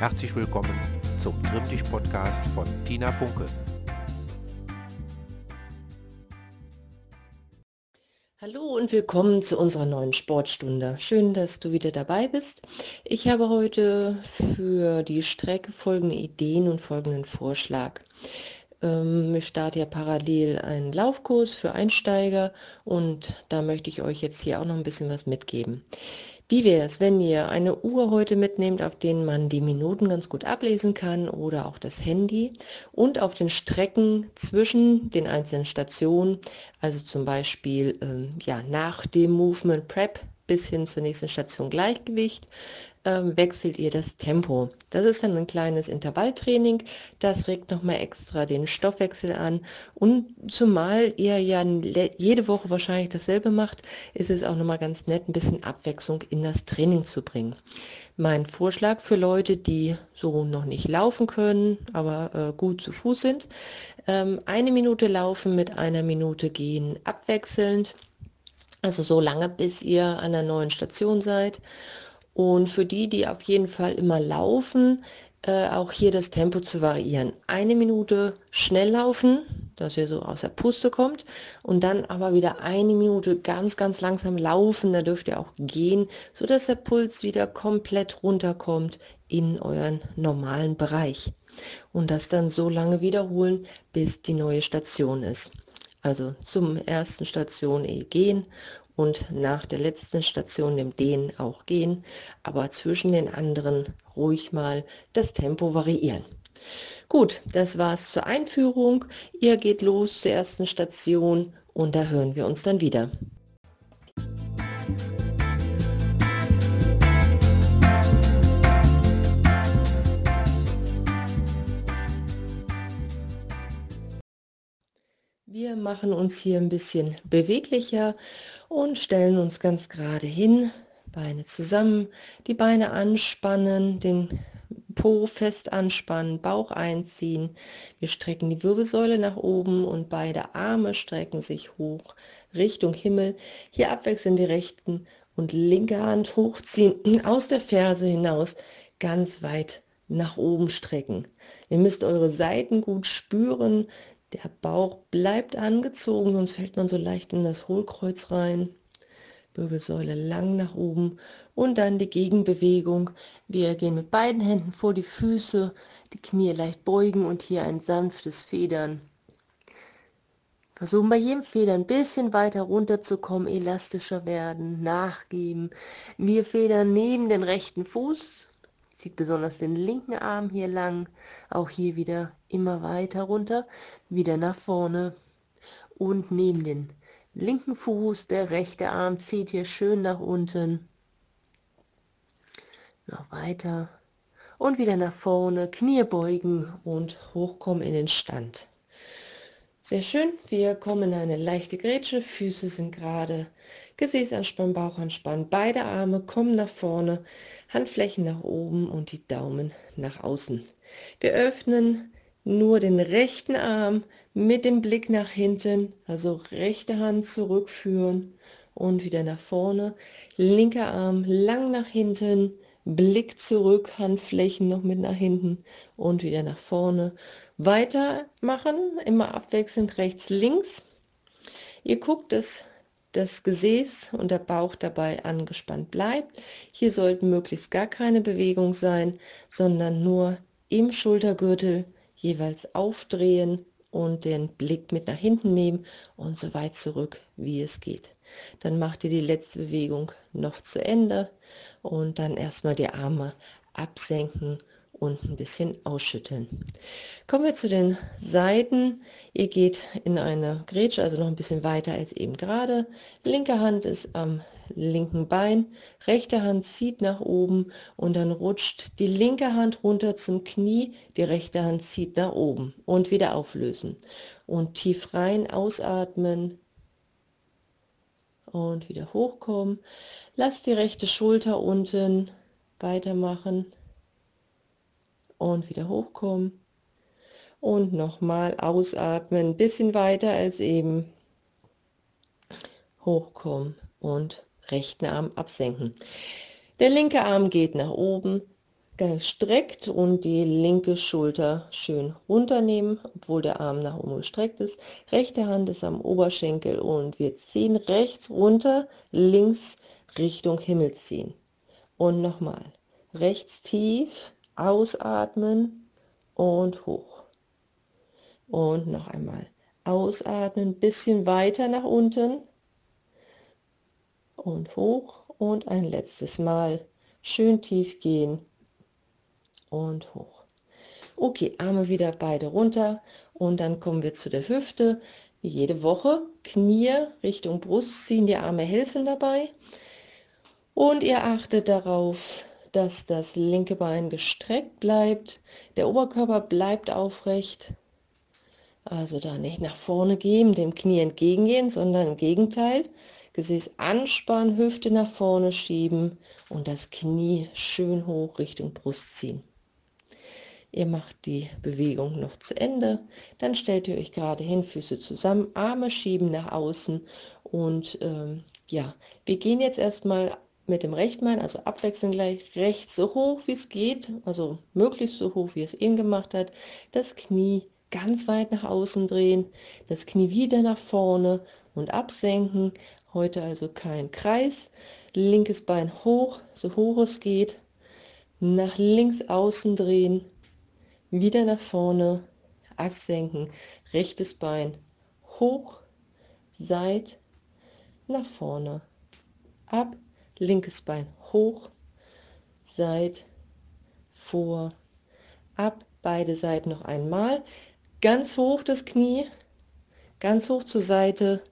Herzlich willkommen zum Trimmdich-Podcast von Tina Funke. Hallo und willkommen zu unserer neuen Sportstunde. Schön, dass du wieder dabei bist. Ich habe heute für die Strecke folgende Ideen und folgenden Vorschlag. Ähm, ich starte ja parallel einen Laufkurs für Einsteiger und da möchte ich euch jetzt hier auch noch ein bisschen was mitgeben. Wie wäre es, wenn ihr eine Uhr heute mitnehmt, auf denen man die Minuten ganz gut ablesen kann oder auch das Handy und auf den Strecken zwischen den einzelnen Stationen, also zum Beispiel ähm, ja, nach dem Movement Prep bis hin zur nächsten Station Gleichgewicht, ähm, wechselt ihr das Tempo. Das ist dann ein kleines Intervalltraining. Das regt nochmal extra den Stoffwechsel an. Und zumal ihr ja jede Woche wahrscheinlich dasselbe macht, ist es auch nochmal ganz nett, ein bisschen Abwechslung in das Training zu bringen. Mein Vorschlag für Leute, die so noch nicht laufen können, aber äh, gut zu Fuß sind, ähm, eine Minute laufen mit einer Minute gehen abwechselnd. Also so lange, bis ihr an der neuen Station seid. Und für die, die auf jeden Fall immer laufen, äh, auch hier das Tempo zu variieren. Eine Minute schnell laufen, dass ihr so aus der Puste kommt und dann aber wieder eine Minute ganz, ganz langsam laufen. Da dürft ihr auch gehen, so dass der Puls wieder komplett runterkommt in euren normalen Bereich. Und das dann so lange wiederholen, bis die neue Station ist. Also zum ersten Station eh gehen und nach der letzten Station, dem Den, auch gehen, aber zwischen den anderen ruhig mal das Tempo variieren. Gut, das war's zur Einführung. Ihr geht los zur ersten Station und da hören wir uns dann wieder. Wir machen uns hier ein bisschen beweglicher und stellen uns ganz gerade hin, Beine zusammen, die Beine anspannen, den Po fest anspannen, Bauch einziehen. Wir strecken die Wirbelsäule nach oben und beide Arme strecken sich hoch Richtung Himmel. Hier abwechselnd die rechten und linke Hand hochziehen, aus der Ferse hinaus, ganz weit nach oben strecken. Ihr müsst eure Seiten gut spüren, der Bauch bleibt angezogen, sonst fällt man so leicht in das Hohlkreuz rein. Wirbelsäule lang nach oben und dann die Gegenbewegung. Wir gehen mit beiden Händen vor die Füße, die Knie leicht beugen und hier ein sanftes Federn. Versuchen bei jedem Federn ein bisschen weiter runterzukommen, elastischer werden, nachgeben. Wir federn neben den rechten Fuß, Zieht besonders den linken Arm hier lang. Auch hier wieder immer weiter runter. Wieder nach vorne. Und neben den linken Fuß, der rechte Arm zieht hier schön nach unten. Noch weiter. Und wieder nach vorne. Knie beugen und hochkommen in den Stand. Sehr schön. Wir kommen in eine leichte Grätsche. Füße sind gerade. Gesäß anspannen, Bauch anspannen. Beide Arme kommen nach vorne. Handflächen nach oben und die Daumen nach außen. Wir öffnen nur den rechten Arm mit dem Blick nach hinten. Also rechte Hand zurückführen und wieder nach vorne. Linker Arm lang nach hinten. Blick zurück, Handflächen noch mit nach hinten und wieder nach vorne. Weitermachen, immer abwechselnd rechts, links. Ihr guckt, dass das Gesäß und der Bauch dabei angespannt bleibt. Hier sollten möglichst gar keine Bewegung sein, sondern nur im Schultergürtel jeweils aufdrehen und den Blick mit nach hinten nehmen und so weit zurück, wie es geht. Dann macht ihr die letzte Bewegung noch zu Ende und dann erstmal die Arme absenken und ein bisschen ausschütteln. Kommen wir zu den Seiten. Ihr geht in eine Grätsche, also noch ein bisschen weiter als eben gerade. Linke Hand ist am linken Bein, rechte Hand zieht nach oben und dann rutscht die linke Hand runter zum Knie, die rechte Hand zieht nach oben und wieder auflösen. Und tief rein ausatmen und wieder hochkommen. Lasst die rechte Schulter unten weitermachen und wieder hochkommen. Und nochmal ausatmen, ein bisschen weiter als eben. Hochkommen und rechten Arm absenken. Der linke Arm geht nach oben, gestreckt und die linke Schulter schön runternehmen, obwohl der Arm nach oben gestreckt ist. Rechte Hand ist am Oberschenkel und wir ziehen rechts runter, links Richtung Himmel ziehen. Und nochmal. Rechts tief, ausatmen und hoch. Und noch einmal. Ausatmen, bisschen weiter nach unten und hoch und ein letztes Mal schön tief gehen und hoch. Okay, Arme wieder beide runter und dann kommen wir zu der Hüfte. Jede Woche, Knie Richtung Brust ziehen, die Arme helfen dabei. Und ihr achtet darauf, dass das linke Bein gestreckt bleibt, der Oberkörper bleibt aufrecht. Also da nicht nach vorne gehen, dem Knie entgegengehen, sondern im Gegenteil. Gesäß anspannen, Hüfte nach vorne schieben und das Knie schön hoch Richtung Brust ziehen. Ihr macht die Bewegung noch zu Ende. Dann stellt ihr euch gerade hin, Füße zusammen, Arme schieben nach außen. Und ähm, ja, wir gehen jetzt erstmal mit dem rechten Bein, also abwechselnd gleich rechts so hoch, wie es geht, also möglichst so hoch, wie es eben gemacht hat. Das Knie ganz weit nach außen drehen, das Knie wieder nach vorne und absenken. Heute also kein Kreis. Linkes Bein hoch, so hoch es geht. Nach links außen drehen, wieder nach vorne, absenken, rechtes Bein hoch, seit, nach vorne, ab, linkes Bein hoch, seit, vor, ab, beide Seiten noch einmal, ganz hoch das Knie, ganz hoch zur Seite,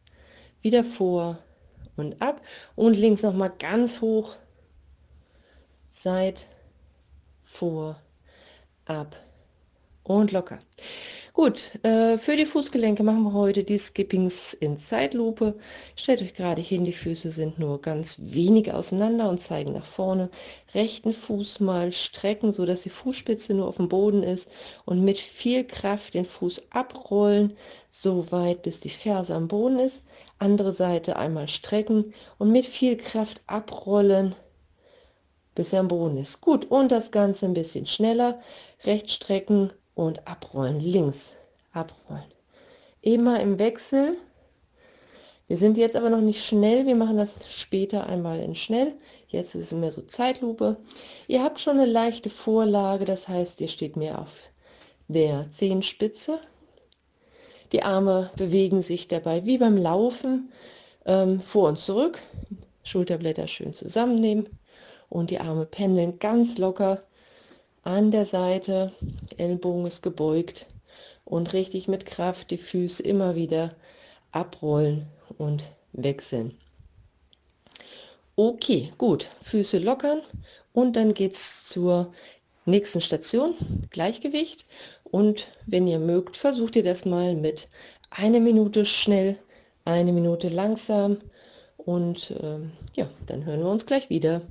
wieder vor und ab und links noch mal ganz hoch, seit, vor, ab und locker. Gut, äh, für die Fußgelenke machen wir heute die Skippings in Zeitlupe. Stellt euch gerade hin, die Füße sind nur ganz wenig auseinander und zeigen nach vorne. Rechten Fuß mal strecken, so dass die Fußspitze nur auf dem Boden ist und mit viel Kraft den Fuß abrollen, so weit bis die Ferse am Boden ist. Andere Seite einmal strecken und mit viel Kraft abrollen, bis er am Boden ist. Gut, und das Ganze ein bisschen schneller. Rechts strecken, und abrollen, links abrollen. Immer im Wechsel. Wir sind jetzt aber noch nicht schnell, wir machen das später einmal in schnell. Jetzt ist es mehr so Zeitlupe. Ihr habt schon eine leichte Vorlage, das heißt, ihr steht mehr auf der Zehenspitze. Die Arme bewegen sich dabei wie beim Laufen ähm, vor und zurück. Schulterblätter schön zusammennehmen und die Arme pendeln ganz locker an der Seite, Ellbogen ist gebeugt und richtig mit Kraft die Füße immer wieder abrollen und wechseln. Okay, gut, Füße lockern und dann geht es zur nächsten Station, Gleichgewicht. Und wenn ihr mögt, versucht ihr das mal mit eine Minute schnell, eine Minute langsam und äh, ja, dann hören wir uns gleich wieder.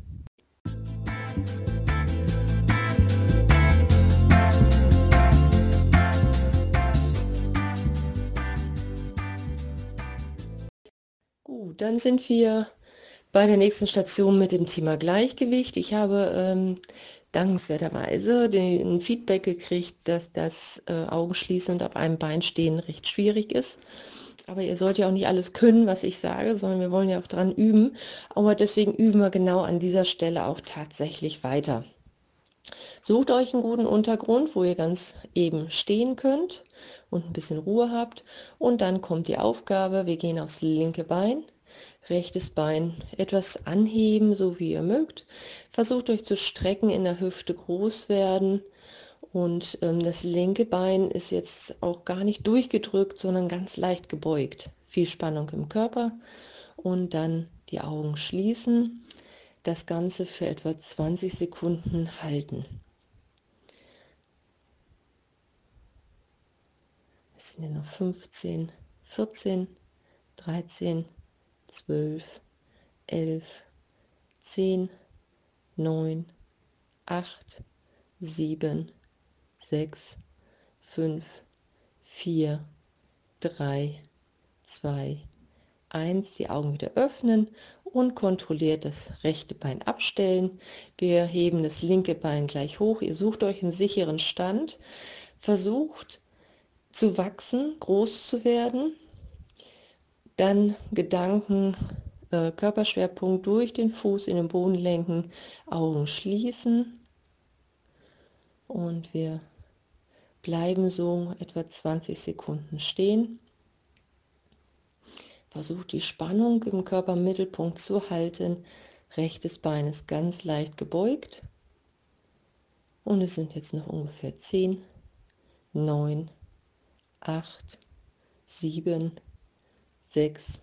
Dann sind wir bei der nächsten Station mit dem Thema Gleichgewicht. Ich habe ähm, dankenswerterweise den Feedback gekriegt, dass das äh, Augenschließen und auf einem Bein stehen recht schwierig ist. Aber ihr sollt ja auch nicht alles können, was ich sage, sondern wir wollen ja auch dran üben. Aber deswegen üben wir genau an dieser Stelle auch tatsächlich weiter. Sucht euch einen guten Untergrund, wo ihr ganz eben stehen könnt und ein bisschen Ruhe habt. Und dann kommt die Aufgabe, wir gehen aufs linke Bein, rechtes Bein etwas anheben, so wie ihr mögt. Versucht euch zu strecken, in der Hüfte groß werden. Und ähm, das linke Bein ist jetzt auch gar nicht durchgedrückt, sondern ganz leicht gebeugt. Viel Spannung im Körper. Und dann die Augen schließen. Das Ganze für etwa 20 Sekunden halten. es sind ja noch 15, 14, 13, 12, 11, 10, 9, 8, 7, 6, 5, 4, 3, 2, 1, die Augen wieder öffnen und kontrolliert das rechte Bein abstellen. Wir heben das linke Bein gleich hoch. Ihr sucht euch einen sicheren Stand. Versucht zu wachsen, groß zu werden. Dann Gedanken, äh, Körperschwerpunkt durch den Fuß in den Boden lenken, Augen schließen. Und wir bleiben so etwa 20 Sekunden stehen. Versucht die Spannung im Körpermittelpunkt zu halten. Rechtes Bein ist ganz leicht gebeugt. Und es sind jetzt noch ungefähr 10, 9, 8, 7, 6,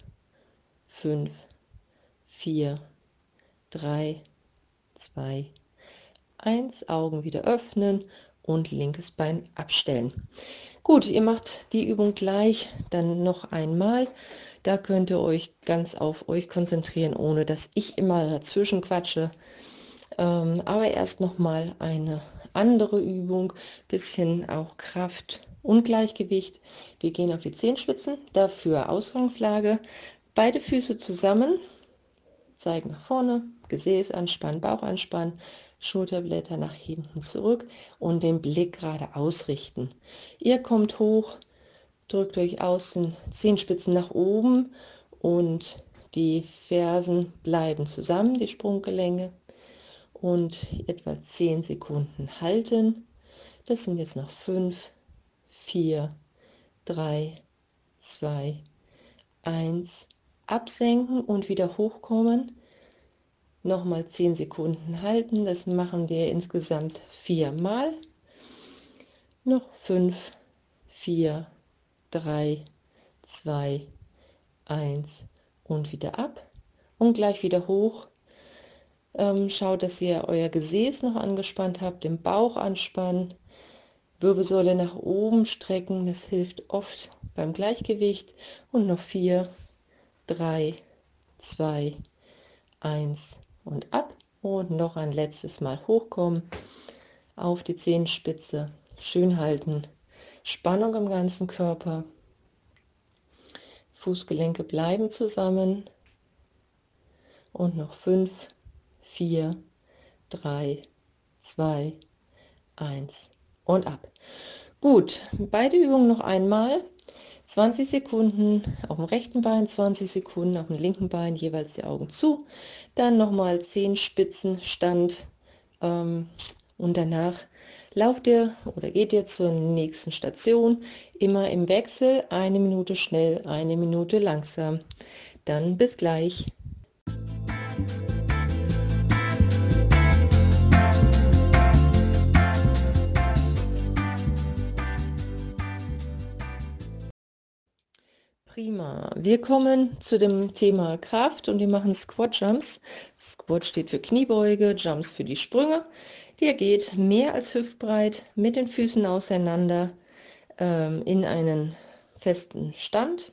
5, 4, 3, 2, 1. Augen wieder öffnen und linkes Bein abstellen. Gut, ihr macht die Übung gleich dann noch einmal. Da könnt ihr euch ganz auf euch konzentrieren, ohne dass ich immer dazwischen quatsche. Ähm, aber erst noch mal eine andere Übung, bisschen auch Kraft und Gleichgewicht. Wir gehen auf die Zehenspitzen, dafür Ausgangslage, beide Füße zusammen, zeigen nach vorne, Gesäß anspannen, Bauch anspannen, Schulterblätter nach hinten zurück und den Blick gerade ausrichten. Ihr kommt hoch, drückt euch aus den Zehenspitzen nach oben und die Fersen bleiben zusammen, die Sprunggelenke und etwa 10 Sekunden halten. Das sind jetzt noch 5, 4, 3, 2, 1. Absenken und wieder hochkommen. Nochmal 10 Sekunden halten. Das machen wir insgesamt viermal. Noch 5, 4, 3, 2, 1 und wieder ab und gleich wieder hoch. Ähm, schaut, dass ihr euer Gesäß noch angespannt habt, den Bauch anspannen, Wirbelsäule nach oben strecken, das hilft oft beim Gleichgewicht. Und noch 4, 3, 2, 1 und ab. Und noch ein letztes Mal hochkommen, auf die Zehenspitze, schön halten Spannung im ganzen Körper. Fußgelenke bleiben zusammen. Und noch fünf, vier, drei, zwei, eins und ab. Gut, beide Übungen noch einmal. 20 Sekunden auf dem rechten Bein, 20 Sekunden auf dem linken Bein, jeweils die Augen zu. Dann nochmal 10 Spitzen Stand ähm, und danach lauft ihr oder geht ihr zur nächsten Station, immer im Wechsel, eine Minute schnell, eine Minute langsam. Dann bis gleich. Prima. Wir kommen zu dem Thema Kraft und wir machen Squat Jumps. Squat steht für Kniebeuge, Jumps für die Sprünge. Der geht mehr als hüftbreit mit den Füßen auseinander ähm, in einen festen Stand.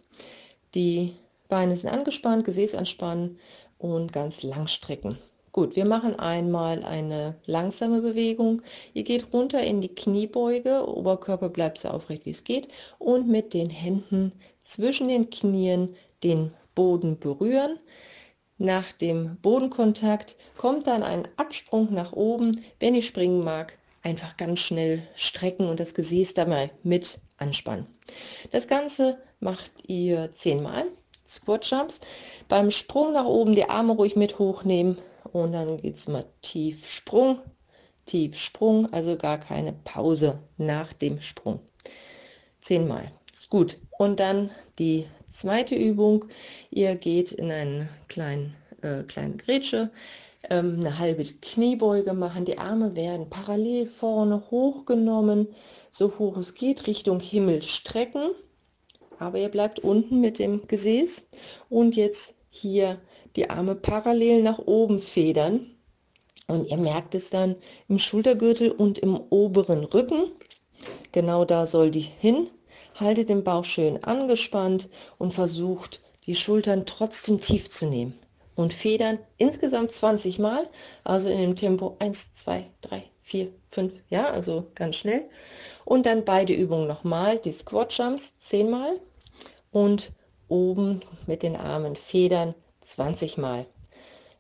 Die Beine sind angespannt, Gesäß anspannen und ganz lang strecken. Gut, wir machen einmal eine langsame Bewegung. Ihr geht runter in die Kniebeuge, Oberkörper bleibt so aufrecht wie es geht und mit den Händen zwischen den Knien den Boden berühren. Nach dem Bodenkontakt kommt dann ein Absprung nach oben. Wenn ihr springen mag, einfach ganz schnell strecken und das Gesäß dabei mit anspannen. Das Ganze macht ihr zehnmal. Squat Jumps. Beim Sprung nach oben die Arme ruhig mit hochnehmen und dann geht es mal tief Sprung, tief Sprung, also gar keine Pause nach dem Sprung. Zehnmal. Gut. Und dann die Zweite Übung, ihr geht in einen kleinen, äh, kleinen Grätsche, ähm, eine halbe Kniebeuge machen, die Arme werden parallel vorne hochgenommen, so hoch es geht, Richtung Himmel strecken, aber ihr bleibt unten mit dem Gesäß und jetzt hier die Arme parallel nach oben federn und ihr merkt es dann im Schultergürtel und im oberen Rücken. Genau da soll die hin. Haltet den Bauch schön angespannt und versucht, die Schultern trotzdem tief zu nehmen. Und federn insgesamt 20 Mal, also in dem Tempo 1, 2, 3, 4, 5, ja, also ganz schnell. Und dann beide Übungen nochmal, die Squat Jumps 10 Mal und oben mit den Armen federn 20 Mal.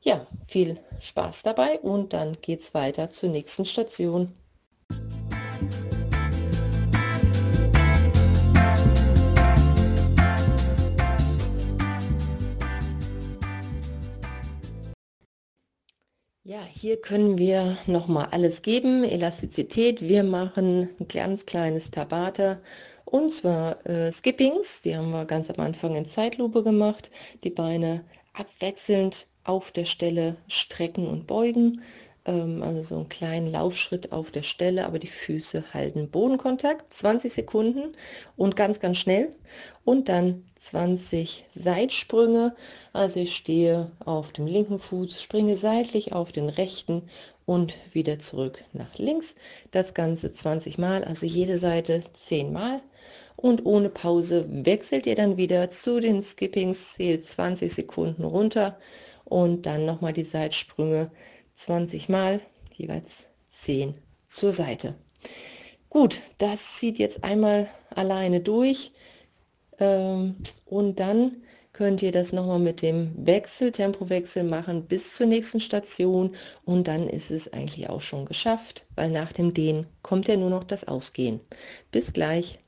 Ja, viel Spaß dabei und dann geht es weiter zur nächsten Station. Ja, hier können wir noch mal alles geben. Elastizität. Wir machen ein ganz kleines Tabata und zwar äh, Skippings. Die haben wir ganz am Anfang in Zeitlupe gemacht. Die Beine abwechselnd auf der Stelle strecken und beugen. Ähm, also so einen kleinen Laufschritt auf der Stelle, aber die Füße halten Bodenkontakt. 20 Sekunden und ganz, ganz schnell. Und dann 20 Seitsprünge. Also ich stehe auf dem linken Fuß, springe seitlich auf den rechten und wieder zurück nach links. Das Ganze 20 Mal, also jede Seite 10 Mal. Und ohne Pause wechselt ihr dann wieder zu den Skippings, zählt 20 Sekunden runter und dann nochmal die Seitsprünge 20 Mal, jeweils 10 zur Seite. Gut, das zieht jetzt einmal alleine durch ähm, und dann könnt ihr das nochmal mit dem Wechsel, Tempowechsel machen bis zur nächsten Station und dann ist es eigentlich auch schon geschafft, weil nach dem Dehnen kommt ja nur noch das Ausgehen. Bis gleich.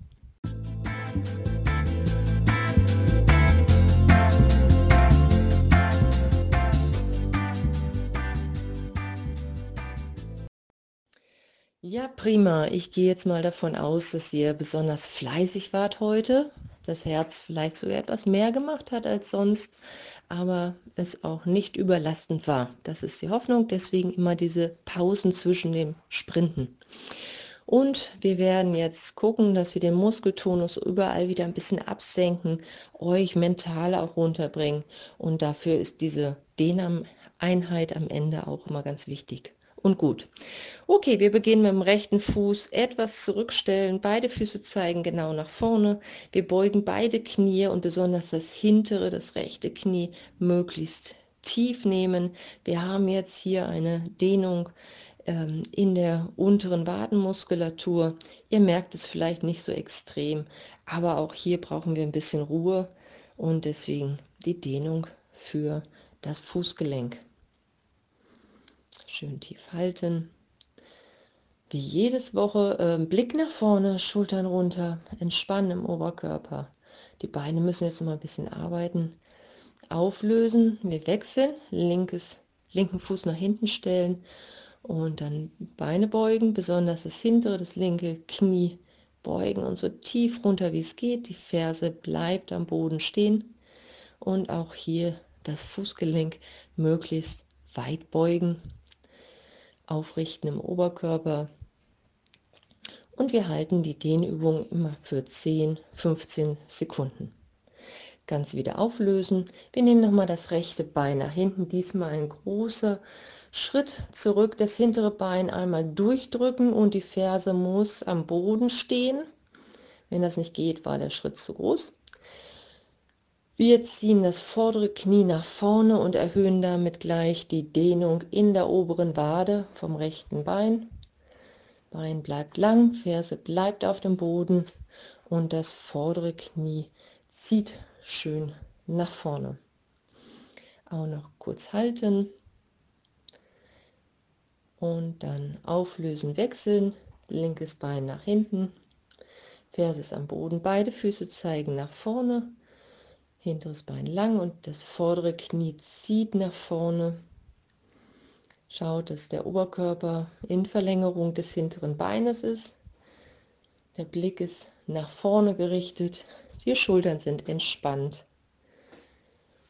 Ja, prima. Ich gehe jetzt mal davon aus, dass ihr besonders fleißig wart heute. Das Herz vielleicht sogar etwas mehr gemacht hat als sonst, aber es auch nicht überlastend war. Das ist die Hoffnung. Deswegen immer diese Pausen zwischen dem Sprinten. Und wir werden jetzt gucken, dass wir den Muskeltonus überall wieder ein bisschen absenken, euch mental auch runterbringen. Und dafür ist diese Dehneinheit am Ende auch immer ganz wichtig und gut. Okay, wir beginnen mit dem rechten Fuß. Etwas zurückstellen, beide Füße zeigen genau nach vorne. Wir beugen beide Knie und besonders das hintere, das rechte Knie möglichst tief nehmen. Wir haben jetzt hier eine Dehnung ähm, in der unteren Wadenmuskulatur. Ihr merkt es vielleicht nicht so extrem, aber auch hier brauchen wir ein bisschen Ruhe und deswegen die Dehnung für das Fußgelenk. Schön tief halten. Wie jedes Woche äh, Blick nach vorne, Schultern runter, entspannen im Oberkörper. Die Beine müssen jetzt noch mal ein bisschen arbeiten. Auflösen, wir wechseln, linkes, linken Fuß nach hinten stellen und dann Beine beugen, besonders das hintere, das linke Knie beugen und so tief runter wie es geht. Die Ferse bleibt am Boden stehen und auch hier das Fußgelenk möglichst weit beugen aufrichten im Oberkörper. Und wir halten die Dehnübung immer für 10, 15 Sekunden. Ganz wieder auflösen. Wir nehmen nochmal das rechte Bein nach hinten. Diesmal ein großer Schritt zurück. Das hintere Bein einmal durchdrücken und die Ferse muss am Boden stehen. Wenn das nicht geht, war der Schritt zu groß. Wir ziehen das vordere Knie nach vorne und erhöhen damit gleich die Dehnung in der oberen Wade vom rechten Bein. Bein bleibt lang, Ferse bleibt auf dem Boden und das vordere Knie zieht schön nach vorne. Auch noch kurz halten und dann auflösen, wechseln. Linkes Bein nach hinten, Ferse ist am Boden, beide Füße zeigen nach vorne hinteres Bein lang und das vordere Knie zieht nach vorne. Schaut, dass der Oberkörper in Verlängerung des hinteren Beines ist. Der Blick ist nach vorne gerichtet. Die Schultern sind entspannt.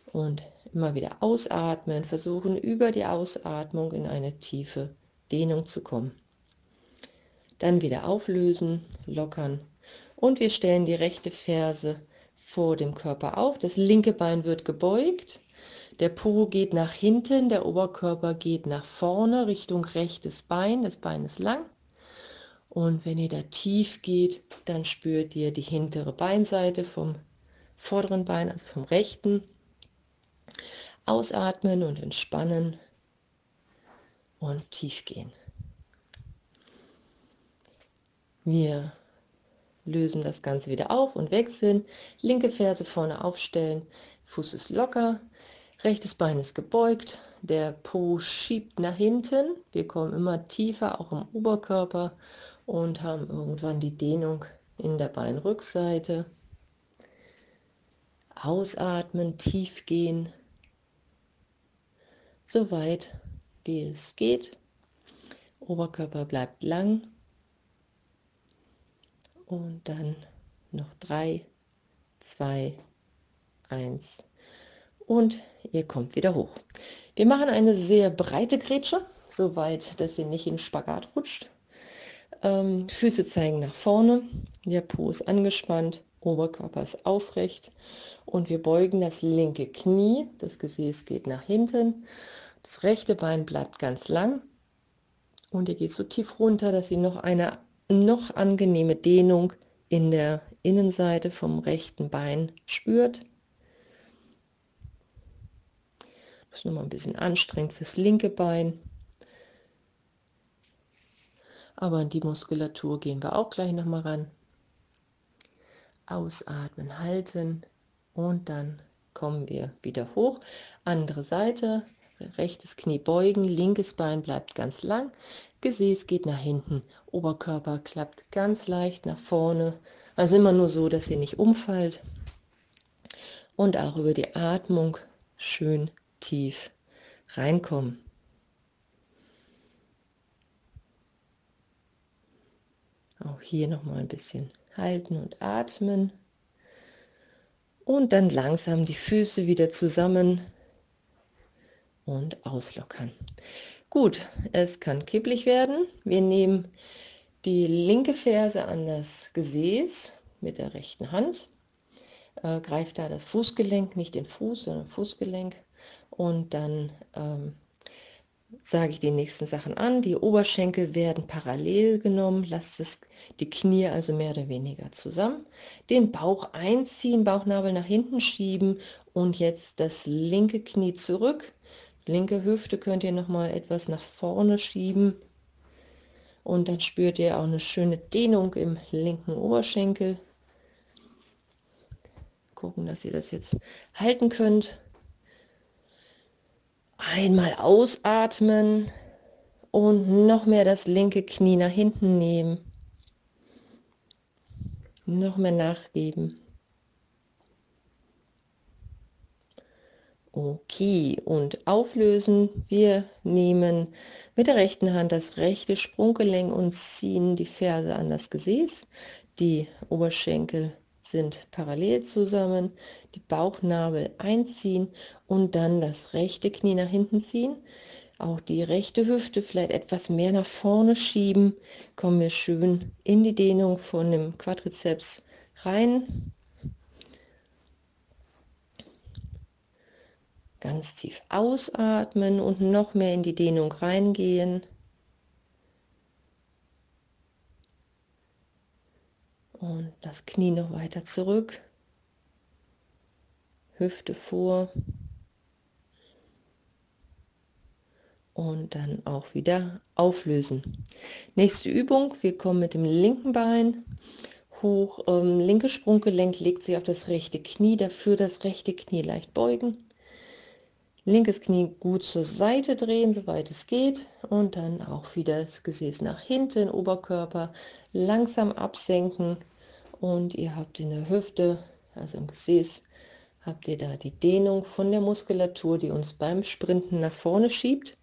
Und immer wieder ausatmen. Versuchen über die Ausatmung in eine tiefe Dehnung zu kommen. Dann wieder auflösen, lockern. Und wir stellen die rechte Ferse vor dem Körper auf. Das linke Bein wird gebeugt. Der Po geht nach hinten, der Oberkörper geht nach vorne Richtung rechtes Bein. Das Bein ist lang. Und wenn ihr da tief geht, dann spürt ihr die hintere Beinseite vom vorderen Bein, also vom rechten. Ausatmen und entspannen und tief gehen. Wir lösen das Ganze wieder auf und wechseln. Linke Ferse vorne aufstellen, Fuß ist locker, rechtes Bein ist gebeugt, der Po schiebt nach hinten. Wir kommen immer tiefer, auch im Oberkörper und haben irgendwann die Dehnung in der Beinrückseite. Ausatmen, tief gehen, so weit wie es geht. Oberkörper bleibt lang. Und dann noch drei, zwei, eins. Und ihr kommt wieder hoch. Wir machen eine sehr breite Grätsche, so weit, dass ihr nicht in Spagat rutscht. Ähm, Füße zeigen nach vorne, der Po ist angespannt, Oberkörper ist aufrecht und wir beugen das linke Knie, das Gesäß geht nach hinten, das rechte Bein bleibt ganz lang und ihr geht so tief runter, dass ihr noch eine noch angenehme Dehnung in der Innenseite vom rechten Bein spürt. Das ist nochmal ein bisschen anstrengend fürs linke Bein. Aber an die Muskulatur gehen wir auch gleich nochmal ran. Ausatmen, halten und dann kommen wir wieder hoch. Andere Seite, rechtes Knie beugen, linkes Bein bleibt ganz lang, Gesäß geht nach hinten, Oberkörper klappt ganz leicht nach vorne, also immer nur so, dass ihr nicht umfallt und auch über die Atmung schön tief reinkommen. Auch hier noch mal ein bisschen halten und atmen und dann langsam die Füße wieder zusammen und auslockern. Gut, es kann kipplig werden. Wir nehmen die linke Ferse an das Gesäß mit der rechten Hand, äh, greift da das Fußgelenk, nicht den Fuß, sondern Fußgelenk und dann ähm, sage ich die nächsten Sachen an. Die Oberschenkel werden parallel genommen, lasst es die Knie also mehr oder weniger zusammen. Den Bauch einziehen, Bauchnabel nach hinten schieben und jetzt das linke Knie zurück, Linke Hüfte könnt ihr noch mal etwas nach vorne schieben. Und dann spürt ihr auch eine schöne Dehnung im linken Oberschenkel. Gucken, dass ihr das jetzt halten könnt. Einmal ausatmen und noch mehr das linke Knie nach hinten nehmen. Noch mehr nachgeben. Okay, und auflösen. Wir nehmen mit der rechten Hand das rechte Sprunggelenk und ziehen die Ferse an das Gesäß. Die Oberschenkel sind parallel zusammen, die Bauchnabel einziehen und dann das rechte Knie nach hinten ziehen. Auch die rechte Hüfte vielleicht etwas mehr nach vorne schieben. Kommen wir schön in die Dehnung von dem Quadrizeps rein. Ganz tief ausatmen und noch mehr in die Dehnung reingehen. Und das Knie noch weiter zurück. Hüfte vor. Und dann auch wieder auflösen. Nächste Übung. Wir kommen mit dem linken Bein hoch. Ähm, linke Sprunggelenk legt sich auf das rechte Knie. Dafür das rechte Knie leicht beugen. Linkes Knie gut zur Seite drehen, soweit es geht. Und dann auch wieder das Gesäß nach hinten, Oberkörper langsam absenken. Und ihr habt in der Hüfte, also im Gesäß, habt ihr da die Dehnung von der Muskulatur, die uns beim Sprinten nach vorne schiebt.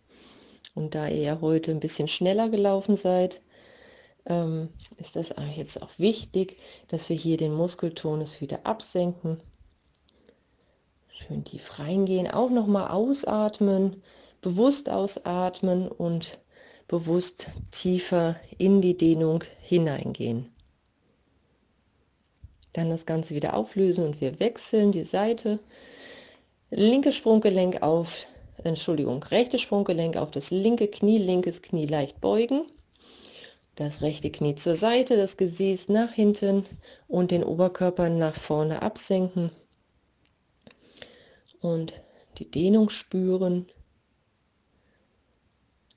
Und da ihr ja heute ein bisschen schneller gelaufen seid, ähm, ist das jetzt auch wichtig, dass wir hier den Muskeltonus wieder absenken Schön tief reingehen, auch nochmal ausatmen, bewusst ausatmen und bewusst tiefer in die Dehnung hineingehen. Dann das Ganze wieder auflösen und wir wechseln die Seite. Linke Sprunggelenk auf, Entschuldigung, rechte Sprunggelenk auf das linke Knie, linkes Knie leicht beugen. Das rechte Knie zur Seite, das Gesäß nach hinten und den Oberkörper nach vorne absenken und die Dehnung spüren.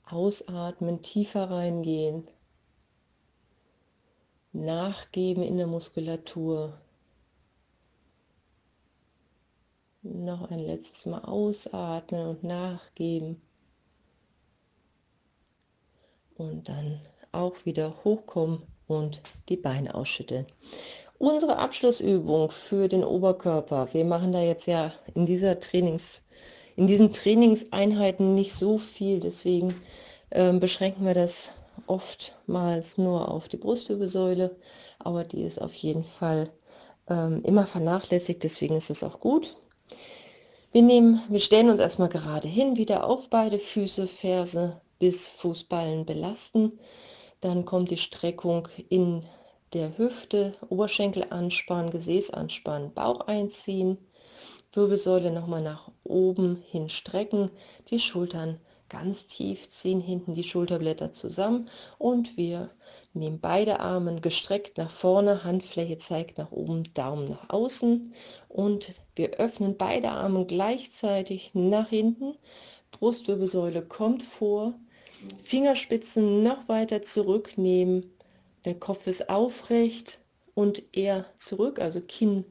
Ausatmen, tiefer reingehen. nachgeben in der Muskulatur. Noch ein letztes Mal ausatmen und nachgeben. Und dann auch wieder hochkommen und die Beine ausschütteln. Unsere Abschlussübung für den Oberkörper. Wir machen da jetzt ja in dieser Trainings, in diesen Trainingseinheiten nicht so viel, deswegen äh, beschränken wir das oftmals nur auf die Brustwirbelsäule, aber die ist auf jeden Fall ähm, immer vernachlässigt, deswegen ist es auch gut. Wir nehmen, wir stellen uns erstmal gerade hin, wieder auf beide Füße, Ferse bis Fußballen belasten. Dann kommt die Streckung in der Hüfte, Oberschenkel anspannen, Gesäß anspannen, Bauch einziehen, Wirbelsäule nochmal nach oben hin strecken, die Schultern ganz tief ziehen, hinten die Schulterblätter zusammen und wir nehmen beide Arme gestreckt nach vorne, Handfläche zeigt nach oben, Daumen nach außen und wir öffnen beide Arme gleichzeitig nach hinten, Brustwirbelsäule kommt vor, Fingerspitzen noch weiter zurücknehmen, der Kopf ist aufrecht und eher zurück, also Kinn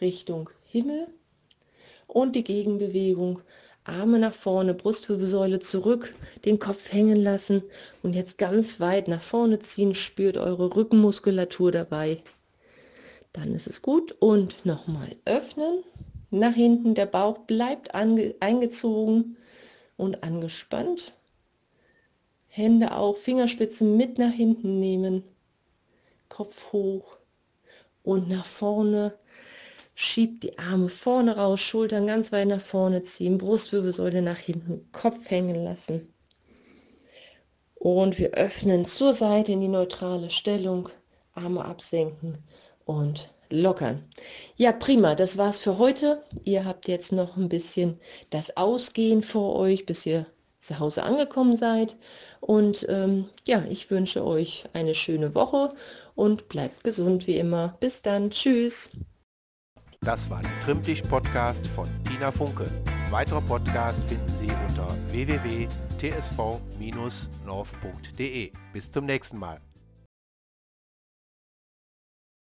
Richtung Himmel. Und die Gegenbewegung, Arme nach vorne, Brustwirbelsäule zurück, den Kopf hängen lassen und jetzt ganz weit nach vorne ziehen, spürt eure Rückenmuskulatur dabei. Dann ist es gut und nochmal öffnen. Nach hinten, der Bauch bleibt eingezogen und angespannt. Hände auch, Fingerspitzen mit nach hinten nehmen. Kopf hoch und nach vorne. Schiebt die Arme vorne raus, Schultern ganz weit nach vorne ziehen, Brustwirbelsäule nach hinten, Kopf hängen lassen. Und wir öffnen zur Seite in die neutrale Stellung, Arme absenken und lockern. Ja, prima, das war's für heute. Ihr habt jetzt noch ein bisschen das Ausgehen vor euch, bis ihr zu Hause angekommen seid. Und ähm, ja, ich wünsche euch eine schöne Woche und bleibt gesund wie immer. Bis dann. Tschüss. Das war der Trimmtisch-Podcast von Tina Funke. Weitere Podcasts finden Sie unter www.tsv-north.de. Bis zum nächsten Mal.